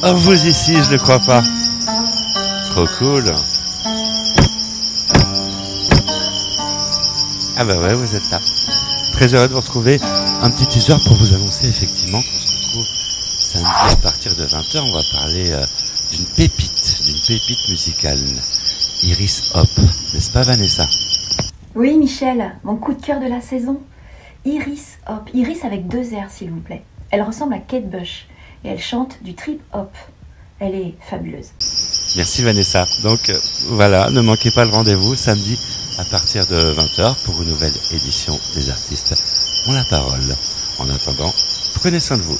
Oh, vous ici, je ne crois pas. Trop cool. Ah bah ouais, vous êtes là. Très heureux de vous retrouver. Un petit teaser pour vous annoncer effectivement qu'on se retrouve samedi à partir de 20h. On va parler euh, d'une pépite, d'une pépite musicale. Iris Hop, n'est-ce pas Vanessa? Oui Michel, mon coup de cœur de la saison. Iris Hop, Iris avec deux R s'il vous plaît. Elle ressemble à Kate Bush et elle chante du trip hop. Elle est fabuleuse. Merci Vanessa. Donc euh, voilà, ne manquez pas le rendez-vous samedi à partir de 20h pour une nouvelle édition des artistes ont la parole. En attendant, prenez soin de vous.